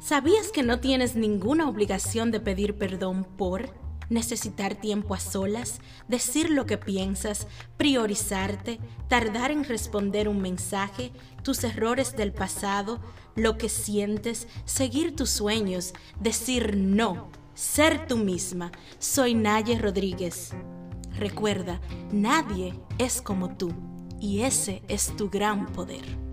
¿Sabías que no tienes ninguna obligación de pedir perdón por necesitar tiempo a solas, decir lo que piensas, priorizarte, tardar en responder un mensaje, tus errores del pasado, lo que sientes, seguir tus sueños, decir no, ser tú misma? Soy Naye Rodríguez. Recuerda, nadie es como tú y ese es tu gran poder.